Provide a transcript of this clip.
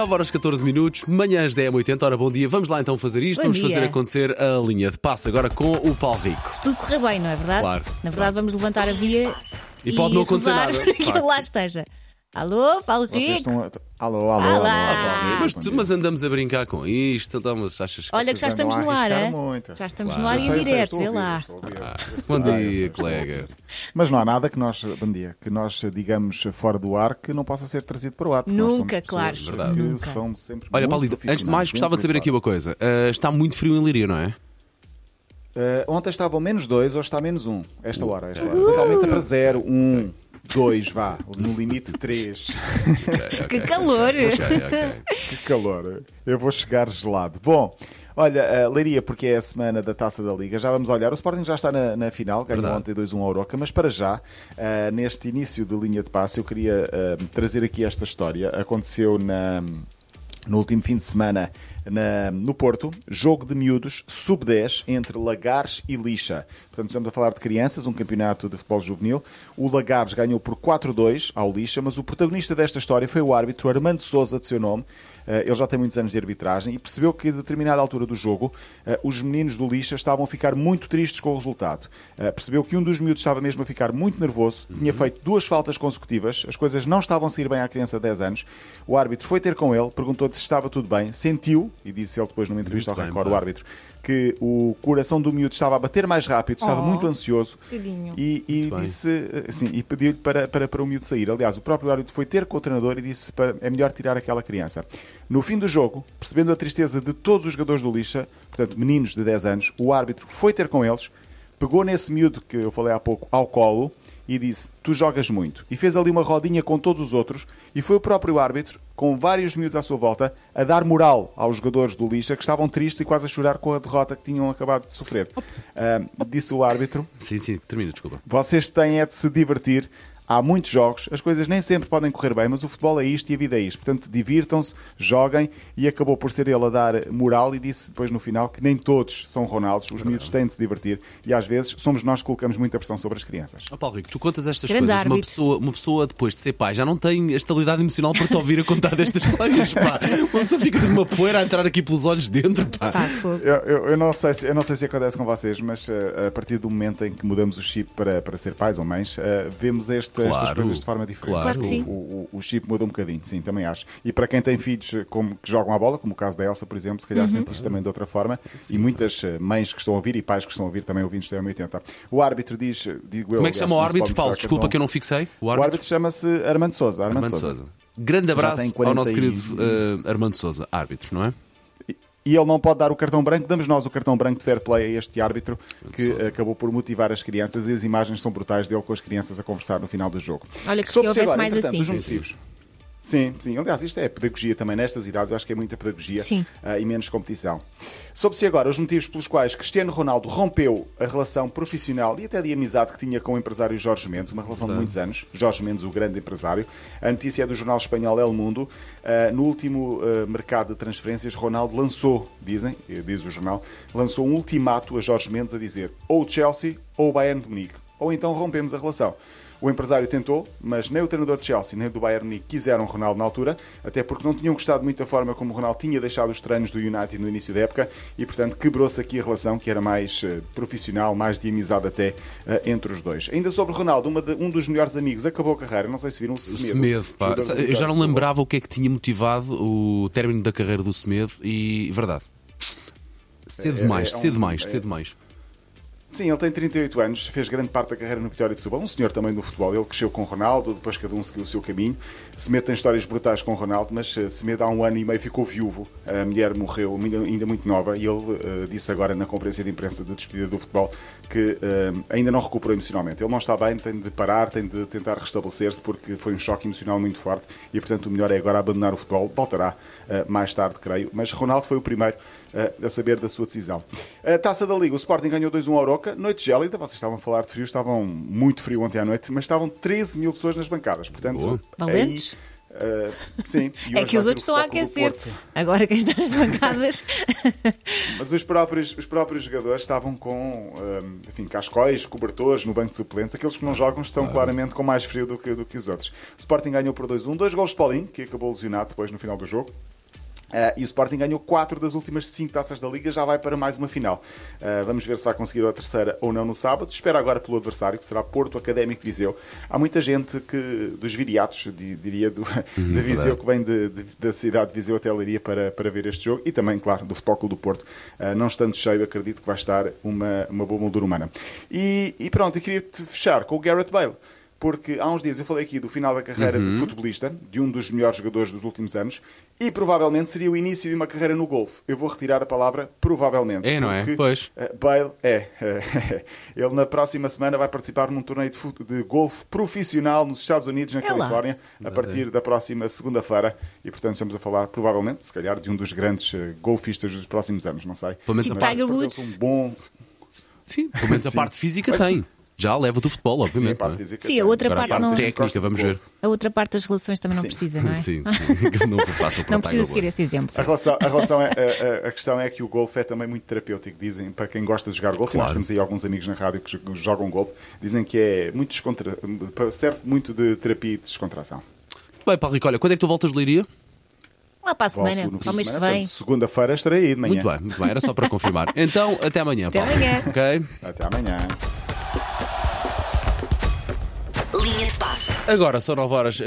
9 horas 14 minutos, manhãs 10 80 hora bom dia. Vamos lá então fazer isto, Bom vamos dia. fazer acontecer a linha de passe agora com o Paulo Rico. Se tudo correr bem, não é verdade? Claro, Na verdade, vamos levantar a via E pode não acontecer nada, que claro. lá esteja. Alô, falo Vocês Rico. estão. Alô, alô, alô. Ah, mas, tu- mas andamos a brincar com isto, então, mas achas que. Olha que já estamos no ar, é? muito. Já estamos Claro. no ar Eu em direto, vê lá. Bom Ah, dia, sei, colega. Mas não há nada que nós, bom dia, que nós digamos fora do ar que não possa ser trazido para o ar. Nunca, claro. Verdade. Nunca. Olha, Paulo, antes de mais, gostava de saber aqui e uma coisa. Ah, está muito frio em Liria, não é? Uh, ontem estavam menos dois, hoje está menos um. Esta hora, esta hora. Depois aumenta para zero, um, dois, vá. No limite, três. Que calor! Ok, ok. Que calor. Eu vou chegar gelado. Bom, olha, uh, Leiria, porque é a semana da Taça da Liga, já vamos olhar. O Sporting já está na, na final, ganhou Verdade. ontem 2-1 ao Oroca, mas para já, uh, neste início de linha de passe, eu queria uh, trazer aqui esta história. Aconteceu na, no último fim de semana na- no Porto, jogo de miúdos sub-10 entre Lagares e Lixa. Portanto, estamos a falar de crianças, um campeonato de futebol juvenil. O Lagares ganhou por 4-2 ao Lixa, mas o protagonista desta história foi o árbitro Armando Souza, de seu nome. Eh, Ele já tem muitos anos de arbitragem e percebeu que, a determinada altura do jogo, eh, os meninos do Lixa estavam a ficar muito tristes com o resultado. Eh, Percebeu que um dos miúdos estava mesmo a ficar muito nervoso, tinha feito duas faltas consecutivas, as coisas não estavam a sair bem à criança de 10 anos. O árbitro foi ter com ele, perguntou-lhe se estava tudo bem, sentiu, e disse ele depois numa entrevista ao Muito bem, Record, pá. o árbitro, que o coração do miúdo estava a bater mais rápido, estava Oh, muito ansioso tadinho. e, e Muito bem. disse assim, e pediu-lhe para, para, para o miúdo sair. Aliás, o próprio árbitro foi ter com o treinador e disse para, é melhor tirar aquela criança. No fim do jogo, percebendo a tristeza de todos os jogadores do Lixa, portanto, meninos de 10 anos, o árbitro foi ter com eles, pegou nesse miúdo que eu falei há pouco ao colo e disse: Tu jogas muito. E fez ali uma rodinha com todos os outros e foi o próprio árbitro, com vários miúdos à sua volta, a dar moral aos jogadores do Lixa que estavam tristes e quase a chorar com a derrota que tinham acabado de sofrer. Ah, disse o árbitro: Sim, sim, termina, desculpa. vocês têm é de se divertir. Há muitos jogos, as coisas nem sempre podem correr bem, mas o futebol é isto e a vida é isto. Portanto, divirtam-se, joguem e acabou por ser ele a dar moral e disse depois no final que nem todos são Ronaldos, os miúdos têm de se divertir e às vezes somos nós que colocamos muita pressão sobre as crianças. Ó Paulo Rico, tu contas estas Grande coisas, uma pessoa, uma pessoa depois de ser pai já não tem a estabilidade emocional para te ouvir a contar destas histórias, pá. Uma pessoa fica tipo uma poeira a entrar aqui pelos olhos dentro, pá. Fogo. Eu, eu- eu não sei se, eu não sei se acontece com vocês, mas eh, a partir do momento em que mudamos o chip para, para ser pais ou mães, eh, vemos este- estas Claro, coisas de forma diferente. claro. Que sim. O, o- o chip muda um bocadinho, sim, também acho. E para quem tem filhos eh, como, que jogam a bola, como o caso da Elsa, por exemplo, se calhar Uhum. sente isto também de outra forma. E muitas eh, mães que estão a ouvir e pais que estão a ouvir também ouvindo isto é 80. O árbitro diz, eh, digo eu. Como é que chama o árbitro, Paulo? Desculpa cartão. que eu não fixei. O O árbitro, árbitro chama-se Armando Souza. Armando, Armando. Souza. Grande abraço ao nosso 40 e- querido eh, Armando Souza, árbitro, não é? E ele não pode dar o cartão branco, damos nós o cartão branco de fair play a este árbitro que acabou por motivar as crianças e as imagens são brutais dele com as crianças a conversar no final do jogo. Olha, que Sobre-se houvesse mais assim. os motivos. Sim, sim. Aliás, isto é pedagogia também nestas idades. Eu acho que é muita pedagogia Sim. ah, e menos competição. Soube-se agora os motivos pelos quais Cristiano Ronaldo rompeu a relação profissional e até de amizade que tinha com o empresário Jorge Mendes, uma relação de muitos anos. Jorge Mendes, o grande empresário. A notícia é do jornal espanhol El Mundo. Ah, no último ah, mercado de transferências, Ronaldo lançou, dizem, eh, diz o jornal, lançou um ultimato a Jorge Mendes a dizer ou o Chelsea ou o Bayern de Munique. Ou então rompemos a relação. O empresário tentou, mas nem o treinador de Chelsea nem do Bayern Munique quiseram Ronaldo na altura, até porque não tinham gostado muito da forma como o Ronaldo tinha deixado os treinos do United no início da época e, portanto, quebrou-se aqui a relação que era mais eh, profissional, mais de amizade até eh, entre os dois. Ainda sobre Ronaldo, de- um dos melhores amigos acabou a carreira, não sei se viram o Semedo. Semedo, pá. Eu já não lembrava o que é que tinha motivado o término da carreira do Semedo e, verdade. Cedo É- demais, é um- cedo demais, é- cedo demais. Sim, ele tem 38 anos, fez grande parte da carreira no Vitória de Setúbal, um senhor também do futebol. Ele cresceu com Ronaldo, depois cada um seguiu o seu caminho. Semedo tem histórias brutais com Ronaldo, mas eh, Semedo há um ano e meio ficou viúvo. A mulher morreu ainda, muito nova e ele eh, disse agora na conferência de imprensa de despedida do futebol que eh, ainda não recuperou emocionalmente. Ele não está bem, tem de parar, tem de tentar restabelecer-se porque foi um choque emocional muito forte e, portanto, o melhor é agora abandonar o futebol. Voltará eh, mais tarde, creio. Mas Ronaldo foi o primeiro a saber da sua decisão. A taça da Liga, o Sporting ganhou 2-1 ao Noite gélida, vocês estavam a falar de frio, estavam muito frio ontem à noite, mas estavam 13 mil pessoas nas bancadas. Portanto, Valentes? eh, Uh, sim, e É que os outros estão a aquecer. Agora quem está nas bancadas. Mas os próprios, os próprios jogadores estavam com hum, enfim, cascóis, cobertores no banco de suplentes. Aqueles que não jogam estão claramente com mais frio do que, do que os outros. O Sporting ganhou por 2-1, dois gols de Paulinho, que acabou lesionado depois no final do jogo. Ah, e o Sporting ganhou 4 das últimas 5 taças da Liga, já vai para mais uma final. Ah, vamos ver se vai conseguir a terceira ou não no sábado. Espera agora pelo adversário, que será Porto Académico de Viseu. Há muita gente que, dos viriatos, di- diria, do, de Viseu, que vem de- de- da cidade de Viseu até a Leiria para, para ver este jogo. E também, claro, do Futebol Clube do Porto. Ah, não estando cheio, acredito que vai estar uma, uma boa moldura humana. E, e pronto, eu queria-te fechar com o Garrett Bale. Porque há uns dias eu falei aqui do final da carreira de futebolista, de um dos melhores jogadores dos últimos anos, e provavelmente seria o início de uma carreira no golfe. Eu vou retirar a palavra provavelmente. É, não é? Pois. eh, Bale é. ele na próxima semana vai participar num torneio de, de golfe profissional nos Estados Unidos, na É lá. Califórnia, a partir da próxima segunda-feira. E portanto estamos a falar, provavelmente, se calhar, de um dos grandes eh, golfistas dos próximos anos, não sei. Pelo menos a parte, Woods. Um bom. sim, pelo menos a parte física tem. Já leva do futebol, Sim, a obviamente. parte é? física Sim, a outra Agora a parte parte não- técnica, vamos ver. A outra parte das relações também não Sim. precisa, não é? Sim, sim. que não para Não precisa seguir esse exemplo. A, relação, a, relação é, a, a- questão é que o golfe é também muito terapêutico, dizem, para quem gosta de jogar golfe, e nós Claro. temos aí alguns amigos na rádio que jo- jogam golfe, dizem que é muito descontra... serve muito de terapia e de descontração. Bem, Paulo Rico, olha, quando é que tu voltas de Leiria? Lá para a semana, fim ao mês que vem. portanto, Segunda-feira estarei aí de manhã. Muito bem, muito bem, era só para confirmar. Então, até amanhã, Até Paulo. amanhã. Ok? Até amanhã. Agora são 9 horas